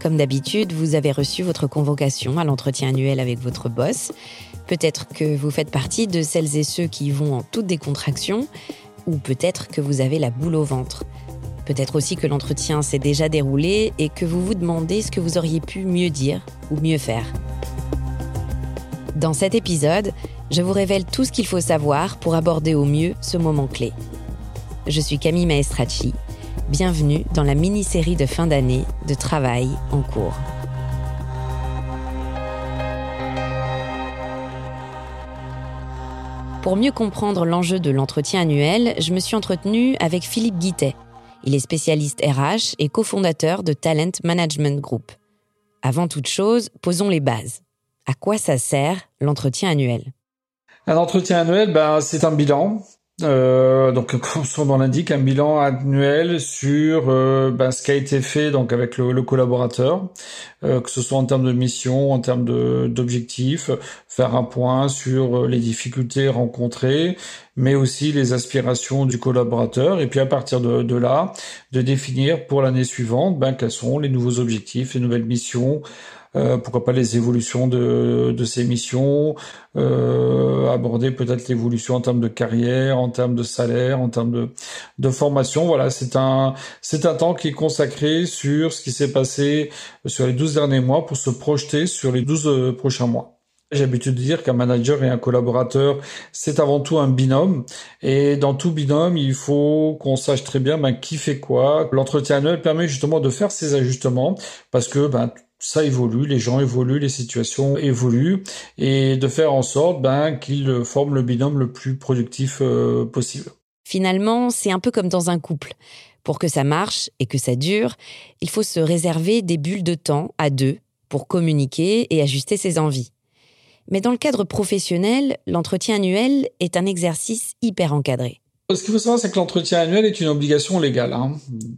Comme d'habitude, vous avez reçu votre convocation à l'entretien annuel avec votre boss. Peut-être que vous faites partie de celles et ceux qui vont en toute décontraction, ou peut-être que vous avez la boule au ventre. Peut-être aussi que l'entretien s'est déjà déroulé et que vous vous demandez ce que vous auriez pu mieux dire ou mieux faire. Dans cet épisode, je vous révèle tout ce qu'il faut savoir pour aborder au mieux ce moment clé. Je suis Camille Maestracci Bienvenue dans la mini-série de fin d'année de Travail en cours. Pour mieux comprendre l'enjeu de l'entretien annuel, je me suis entretenue avec Philippe Guittet. Il est spécialiste RH et cofondateur de Talent Management Group. Avant toute chose, posons les bases. À quoi ça sert l'entretien annuel? Un entretien annuel, ben, c'est un bilan euh, donc, comme son nom l'indique, un bilan annuel sur euh, ben, ce qui a été fait donc avec le, collaborateur, euh, que ce soit en termes de mission, en termes d'objectifs, faire un point sur les difficultés rencontrées, mais aussi les aspirations du collaborateur, et puis à partir de, de là, de définir pour l'année suivante ben, quels sont les nouveaux objectifs, les nouvelles missions euh, pourquoi pas les évolutions de, de ces missions, euh, aborder peut-être l'évolution en termes de carrière, en termes de salaire, en termes de, de formation. Voilà, c'est un c'est un temps qui est consacré sur ce qui s'est passé sur les 12 derniers mois pour se projeter sur les 12 euh, prochains mois. J'ai l'habitude de dire qu'un manager et un collaborateur, c'est avant tout un binôme. Et dans tout binôme, il faut qu'on sache très bien ben, qui fait quoi. L'entretien annuel permet justement de faire ces ajustements parce que ben, ça évolue, les gens évoluent, les situations évoluent, et de faire en sorte ben, qu'ils forment le binôme le plus productif euh, possible. Finalement, c'est un peu comme dans un couple. Pour que ça marche et que ça dure, il faut se réserver des bulles de temps à deux pour communiquer et ajuster ses envies. Mais dans le cadre professionnel, l'entretien annuel est un exercice hyper encadré. Ce qu'il faut savoir, c'est que l'entretien annuel est une obligation légale. Hein.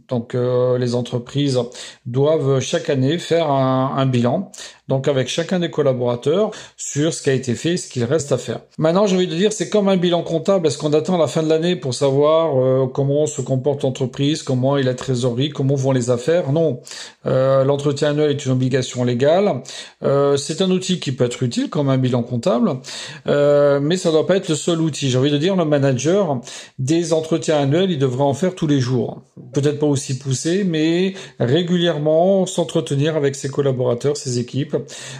Donc, euh, les entreprises doivent chaque année faire un, un bilan donc avec chacun des collaborateurs sur ce qui a été fait ce qu'il reste à faire. Maintenant, j'ai envie de dire, c'est comme un bilan comptable. Est-ce qu'on attend la fin de l'année pour savoir euh, comment se comporte l'entreprise, comment est la trésorerie, comment vont les affaires? Non. Euh, L'entretien annuel est une obligation légale. Euh, c'est un outil qui peut être utile comme un bilan comptable, euh, mais ça ne doit pas être le seul outil. J'ai envie de dire, le manager des entretiens annuels, il devrait en faire tous les jours. Peut-être pas aussi poussé, mais régulièrement s'entretenir avec ses collaborateurs, ses équipes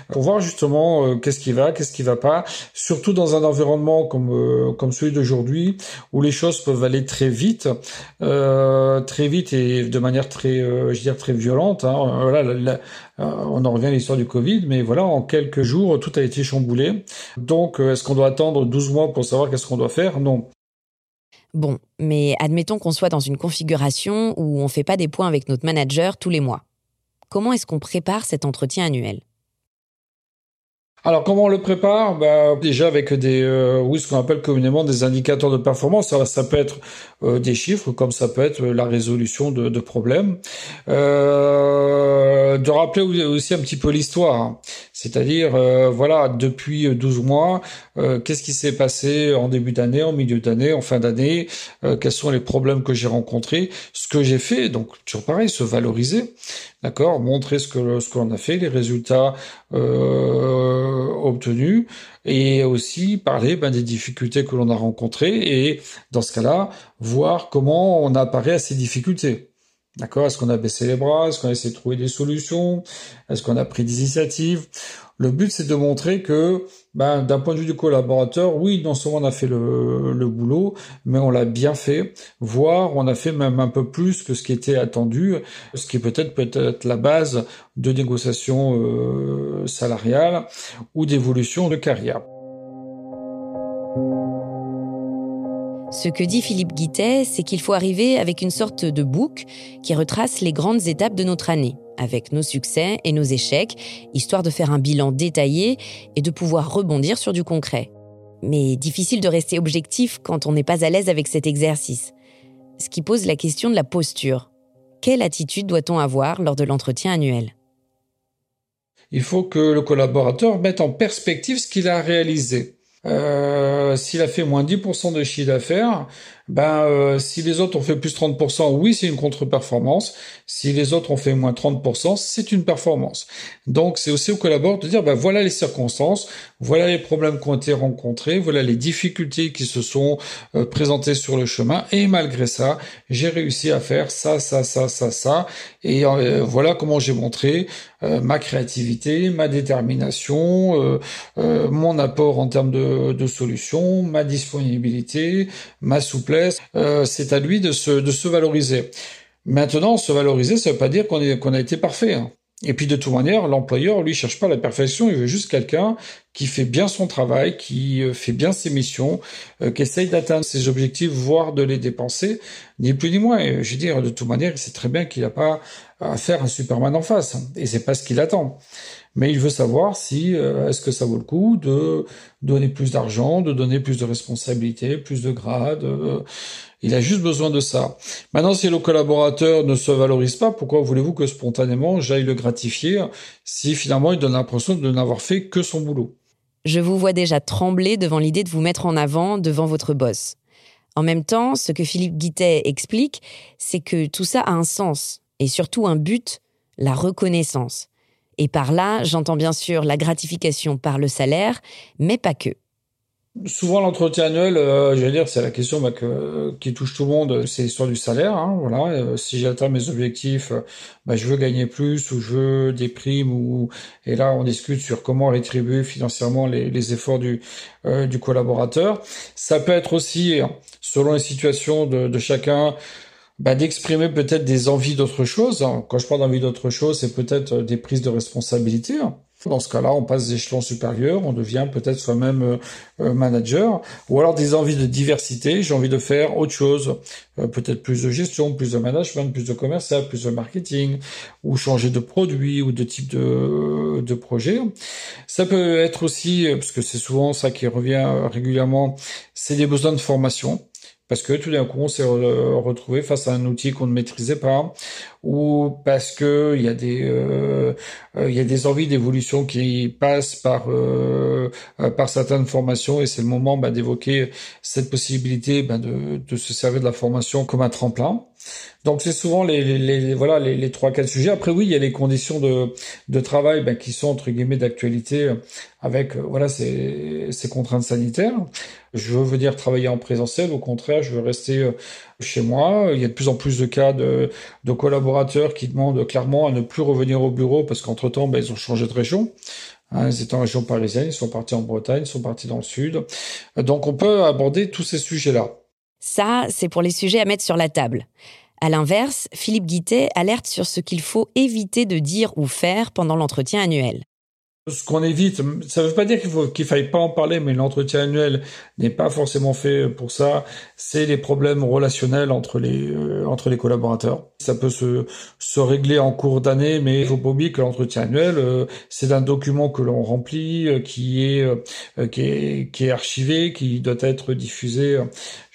pour voir justement euh, qu'est-ce qui va, qu'est-ce qui va pas, surtout dans un environnement comme euh, comme celui d'aujourd'hui où les choses peuvent aller très vite, euh, très vite et de manière très, violente. On en revient à l'histoire du Covid, mais voilà, en quelques jours, tout a été chamboulé. Donc, est-ce qu'on doit attendre 12 mois pour savoir qu'est-ce qu'on doit faire? Non. Bon, mais admettons qu'on soit dans une configuration où on ne fait pas des points avec notre manager tous les mois. Comment est-ce qu'on prépare cet entretien annuel? Alors comment on le prépare? Bah, Déjà avec des, euh, oui, ce qu'on appelle communément des indicateurs de performance. Ça, ça peut être euh, des chiffres, comme ça peut être la résolution de, de problèmes. Euh, de rappeler aussi un petit peu l'histoire, hein. C'est-à-dire, euh, voilà, depuis 12 mois, qu'est-ce qui s'est passé en début d'année, en milieu d'année, en fin d'année, quels sont les problèmes que j'ai rencontrés, ce que j'ai fait, donc toujours pareil, se valoriser, d'accord, montrer ce que ce qu'on a fait, les résultats obtenus, et aussi parler ben, des difficultés que l'on a rencontrées, et dans ce cas-là, voir comment on apparaît à ces difficultés. D'accord? Est-ce qu'on a baissé les bras? Est-ce qu'on a essayé de trouver des solutions? Est-ce qu'on a pris des initiatives? Le but, c'est de montrer que, ben, d'un point de vue du collaborateur, oui, non seulement on a fait le, boulot, mais on l'a bien fait, voire on a fait même un peu plus que ce qui était attendu, ce qui peut-être peut être la base de négociations euh, salariales ou d'évolution de carrière. Ce que dit Philippe Guittet, c'est qu'il faut arriver avec une sorte de bouc qui retrace les grandes étapes de notre année, avec nos succès et nos échecs, histoire de faire un bilan détaillé et de pouvoir rebondir sur du concret. Mais difficile de rester objectif quand on n'est pas à l'aise avec cet exercice. Ce qui pose la question de la posture. Quelle attitude doit-on avoir lors de l'entretien annuel? Il faut que le collaborateur mette en perspective ce qu'il a réalisé. Euh, s'il a fait moins 10% de chiffre d'affaires, ben euh, si les autres ont fait plus 30%, oui, c'est une contre-performance. Si les autres ont fait moins 30%, c'est une performance. Donc c'est aussi au collaborateur de dire ben voilà les circonstances, voilà les problèmes qui ont été rencontrés, voilà les difficultés qui se sont euh, présentées sur le chemin et malgré ça, j'ai réussi à faire ça ça ça ça ça et euh, voilà comment j'ai montré ma créativité, ma détermination, mon apport en termes de, de solutions, ma disponibilité, ma souplesse euh, c'est à lui de se, de se valoriser. Maintenant, se valoriser, ça veut pas dire qu'on qu'on a été parfait. Hein. Et puis de toute manière, l'employeur, lui, cherche pas la perfection, il veut juste quelqu'un qui fait bien son travail, qui euh, fait bien ses missions, euh, qui essaye d'atteindre ses objectifs, voire de les dépenser, ni plus ni moins. Et je veux dire, de toute manière, il sait très bien qu'il n'a pas à faire un Superman en face, hein. et c'est pas ce qu'il attend mais il veut savoir si euh, est-ce que ça vaut le coup de donner plus d'argent, de donner plus de responsabilités, plus de grades. Euh, il a juste besoin de ça. Maintenant, si le collaborateur ne se valorise pas, pourquoi voulez-vous que spontanément j'aille le gratifier si finalement il donne l'impression de n'avoir fait que son boulot? Je vous vois déjà trembler devant l'idée de vous mettre en avant devant votre boss. En même temps, ce que Philippe Guittet explique, c'est que tout ça a un sens et surtout un but, la reconnaissance. Et par là, j'entends bien sûr la gratification par le salaire, mais pas que. Souvent, l'entretien annuel, euh, je vais dire, c'est la question bah, qui touche tout le monde, c'est l'histoire du salaire. Hein, voilà, euh, si j'atteins mes objectifs, bah, je veux gagner plus ou je veux des primes et là, on discute sur comment rétribuer financièrement les, efforts du euh, collaborateur. Ça peut être aussi, selon les situations de chacun, bah, d'exprimer peut-être des envies d'autre chose. Quand je parle d'envie d'autre chose, c'est peut-être euh, des prises de responsabilité. Dans ce cas-là, on passe des échelons supérieurs, on devient peut-être soi-même euh, euh, manager, ou alors des envies de diversité, j'ai envie de faire autre chose, peut-être plus de gestion, plus de management, plus de commercial, plus de marketing, ou changer de produit ou de type de, de projet. Ça peut être aussi, parce que c'est souvent ça qui revient régulièrement, c'est des besoins de formation parce que tout d'un coup on s'est retrouvé face à un outil qu'on ne maîtrisait pas ou parce que il y a des euh, euh, y a des envies d'évolution qui passent par euh, par certaines formations et c'est le moment bah, d'évoquer cette possibilité bah, de, de se servir de la formation comme un tremplin donc c'est souvent les, les, voilà les, les trois quatre sujets. Après oui, il y a les conditions de, de travail ben, qui sont entre guillemets d'actualité avec voilà ces, ces contraintes sanitaires. Je veux dire travailler en présentiel, au contraire, je veux rester euh, chez moi. Il y a de plus en plus de cas de, de collaborateurs qui demandent clairement à ne plus revenir au bureau parce qu'entre temps, ben, ils ont changé de région. Hein, ils étaient en région parisienne, ils sont partis en Bretagne, ils sont partis dans le sud. Donc on peut aborder tous ces sujets-là. Ça, c'est pour les sujets à mettre sur la table. À l'inverse, Philippe Guittet alerte sur ce qu'il faut éviter de dire ou faire pendant l'entretien annuel. Ce qu'on évite, ça ne veut pas dire qu'il qu'il faille pas en parler, mais l'entretien annuel n'est pas forcément fait pour ça. C'est les problèmes relationnels entre les euh, entre les collaborateurs. Ça peut se se régler en cours d'année, mais il faut pas oublier que l'entretien annuel, euh, c'est un document que l'on remplit, euh, qui est qui est archivé, qui doit être diffusé.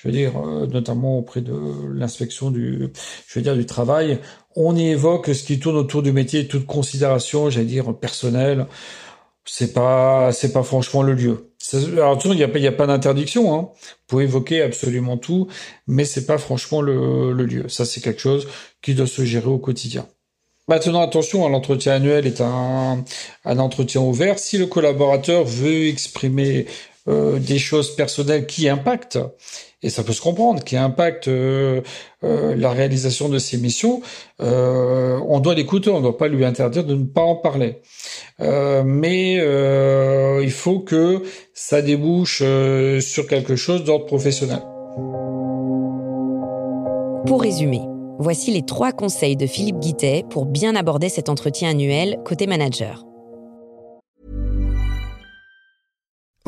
Je veux dire, notamment auprès de l'inspection du, je veux dire, du travail on y évoque ce qui tourne autour du métier, toute considération, j'allais dire personnelle. C'est pas, c'est pas franchement le lieu. Alors il n'y a pas, a pas d'interdiction. Hein. Vous évoquer absolument tout, mais c'est pas franchement le, lieu. Ça, c'est quelque chose qui doit se gérer au quotidien. Maintenant, attention, l'entretien annuel est un, un entretien ouvert. Si le collaborateur veut exprimer euh, des choses personnelles qui impactent, et ça peut se comprendre, qui impactent euh, euh, la réalisation de ses missions, on doit l'écouter, on ne doit pas lui interdire de ne pas en parler. mais il faut que ça débouche sur quelque chose d'ordre professionnel. Pour résumer, voici les trois conseils de Philippe Guittet pour bien aborder cet entretien annuel côté manager.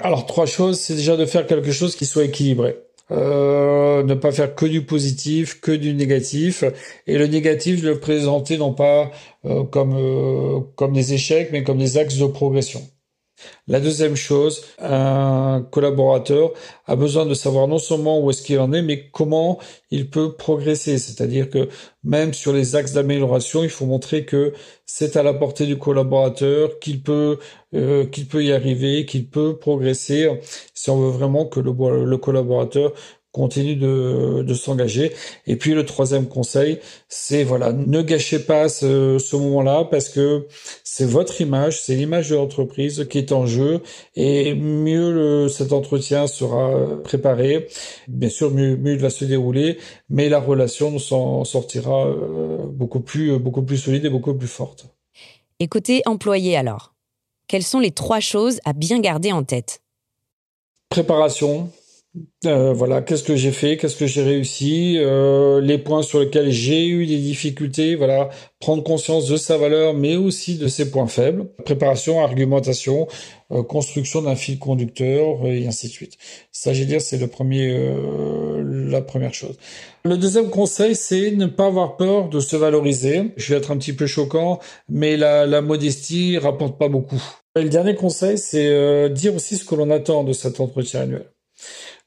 Alors, trois choses, c'est déjà de faire quelque chose qui soit équilibré. Euh, ne pas faire que du positif, que du négatif, et le négatif de le présenter non pas euh, comme euh, comme des échecs, mais comme des axes de progression. La deuxième chose, un collaborateur a besoin de savoir non seulement où est-ce qu'il en est, mais comment il peut progresser. C'est-à-dire que même sur les axes d'amélioration, il faut montrer que c'est à la portée du collaborateur, qu'il peut, euh, y arriver, qu'il peut progresser. Si on veut vraiment que le collaborateur continue de, de s'engager. Et puis le troisième conseil, c'est voilà, ne gâchez pas ce, ce moment-là parce que c'est votre image, c'est l'image de l'entreprise qui est en jeu et mieux le, cet entretien sera préparé, bien sûr mieux, mieux il va se dérouler, mais la relation s'en sortira euh, beaucoup plus beaucoup plus solide et beaucoup plus forte. Et côté employé alors, quelles sont les trois choses à bien garder en tête? Préparation, euh, voilà, qu'est-ce que j'ai fait, qu'est-ce que j'ai réussi, euh, les points sur lesquels j'ai eu des difficultés, voilà, prendre conscience de sa valeur, mais aussi de ses points faibles, préparation, argumentation, euh, construction d'un fil conducteur et ainsi de suite. Ça, je dire, c'est le premier, la première chose. Le deuxième conseil, c'est ne pas avoir peur de se valoriser. Je vais être un petit peu choquant, mais la, la modestie rapporte pas beaucoup. Et le dernier conseil, c'est dire aussi ce que l'on attend de cet entretien annuel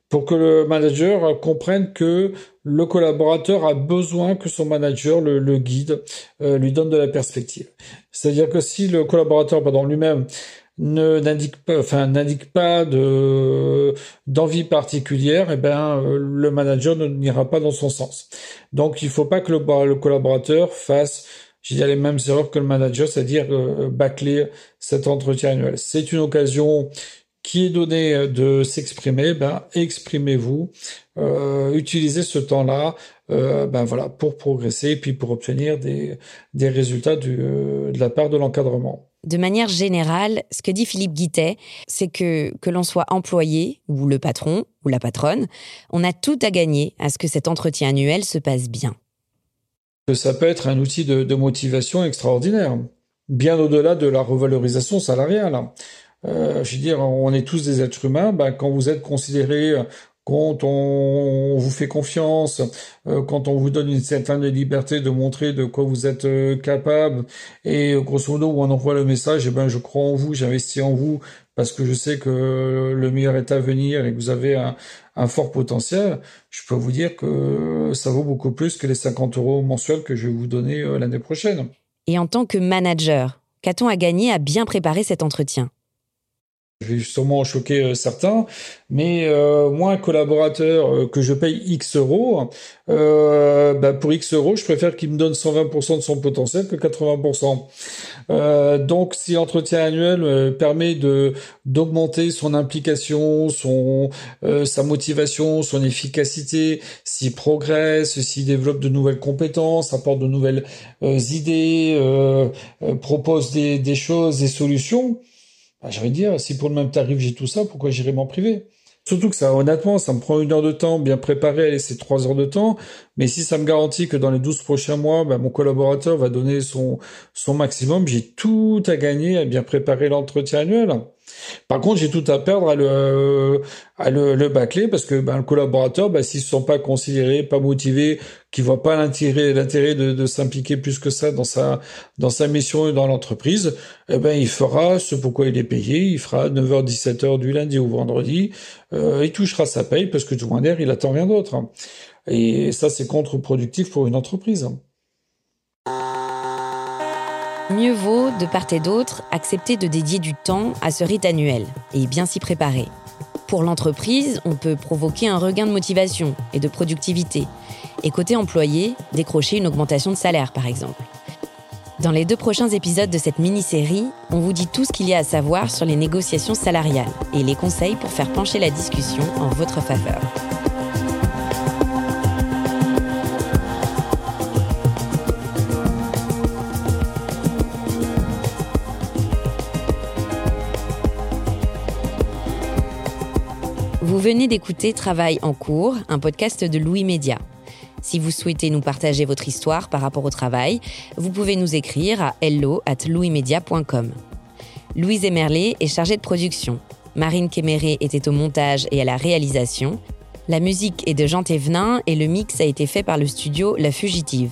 pour que le manager comprenne que le collaborateur a besoin que son manager le, guide, euh, lui donne de la perspective. C'est-à-dire que si le collaborateur, pardon, lui-même ne n'indique pas, enfin n'indique pas de d'envie particulière, eh ben euh, le manager n'ira pas dans son sens. Donc il faut pas que le, le collaborateur fasse j'ai les mêmes erreurs que le manager, c'est-à-dire euh, bâcler cet entretien annuel. C'est une occasion qui est donné euh, de s'exprimer, ben exprimez-vous, euh, utilisez ce temps-là, euh, ben voilà, pour progresser et puis pour obtenir des, des résultats du, euh, de la part de l'encadrement. De manière générale, ce que dit Philippe Guittet, c'est que que l'on soit employé ou le patron ou la patronne, on a tout à gagner à ce que cet entretien annuel se passe bien. Ça peut être un outil de, de motivation extraordinaire, bien au-delà de la revalorisation salariale. Euh, je veux dire, on est tous des êtres humains. Ben, quand vous êtes considéré, quand on, vous fait confiance, euh, quand on vous donne une certaine liberté de montrer de quoi vous êtes euh, capable, et grosso modo, on envoie le message, eh ben, je crois en vous, j'investis en vous, parce que je sais que le meilleur est à venir et que vous avez un, un fort potentiel, je peux vous dire que ça vaut beaucoup plus que les 50 euros mensuels que je vais vous donner l'année prochaine. Et en tant que manager, qu'a-t-on à gagner à bien préparer cet entretien Je vais sûrement choquer euh, certains, mais euh, moi, un collaborateur euh, que je paye X euros, euh, bah, pour X euros, je préfère qu'il me donne 120% de son potentiel que 80%. Euh, donc, si l'entretien annuel permet de d'augmenter son implication, son sa motivation, son efficacité, s'il progresse, s'il développe de nouvelles compétences, apporte de nouvelles idées, propose des, des choses, des solutions bah, envie de dire, si pour le même tarif j'ai tout ça, pourquoi j'irai m'en priver? Surtout que ça, honnêtement, ça me prend une heure de temps, bien préparé, allez, c'est trois heures de temps. Mais si ça me garantit que dans les douze prochains mois, bah, mon collaborateur va donner son maximum, j'ai tout à gagner à bien préparer l'entretien annuel. Par contre, j'ai tout à perdre à le, à le, le bâcler parce que ben, le collaborateur, ben, s'il se sent pas considéré, pas motivé, qui voit pas l'intérêt, de, de s'impliquer plus que ça dans sa, dans sa mission et dans l'entreprise, eh ben, il fera ce pourquoi il est payé, il fera 9h, 17h du lundi au vendredi, euh, il touchera sa paye parce que tout d'air, il attend rien d'autre. Et ça, c'est contre-productif pour une entreprise. Mieux vaut, de part et d'autre, accepter de dédier du temps à ce rite annuel et bien s'y préparer. Pour l'entreprise, on peut provoquer un regain de motivation et de productivité. Et côté employé, décrocher une augmentation de salaire, par exemple. Dans les deux prochains épisodes de cette mini-série, on vous dit tout ce qu'il y a à savoir sur les négociations salariales et les conseils pour faire pencher la discussion en votre faveur. Vous venez d'écouter Travail en cours, un podcast de Louis Média. Si vous souhaitez nous partager votre histoire par rapport au travail, vous pouvez nous écrire à hello at louismedia.com. Louise Emerlé est chargée de production. Marine Kéméré était au montage et à la réalisation. La musique est de Jean Thévenin et le mix a été fait par le studio La Fugitive.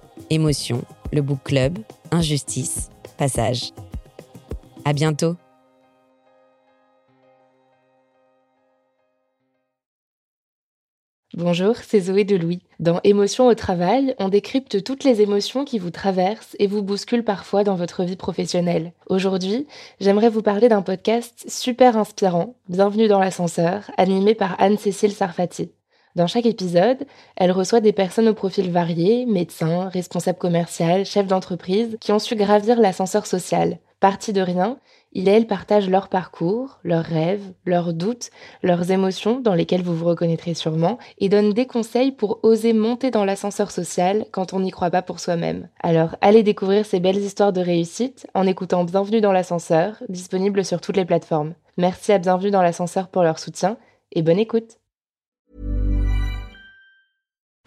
Émotion, le Book Club, Injustice, Passage. À bientôt. Bonjour, c'est Zoé de Louis. Dans Émotions au travail, on décrypte toutes les émotions qui vous traversent et vous bousculent parfois dans votre vie professionnelle. Aujourd'hui, j'aimerais vous parler d'un podcast super inspirant, Bienvenue dans l'ascenseur, animé par Anne-Cécile Sarfati. Dans chaque épisode, elle reçoit des personnes au profil varié, médecins, responsables commerciaux, chefs d'entreprise, qui ont su gravir l'ascenseur social. Partis de rien, il et elle partagent leur parcours, leurs rêves, leurs doutes, leurs émotions dans lesquelles vous vous reconnaîtrez sûrement, et donnent des conseils pour oser monter dans l'ascenseur social quand on n'y croit pas pour soi-même. Alors allez découvrir ces belles histoires de réussite en écoutant Bienvenue dans l'ascenseur, disponible sur toutes les plateformes. Merci à Bienvenue dans l'ascenseur pour leur soutien, et bonne écoute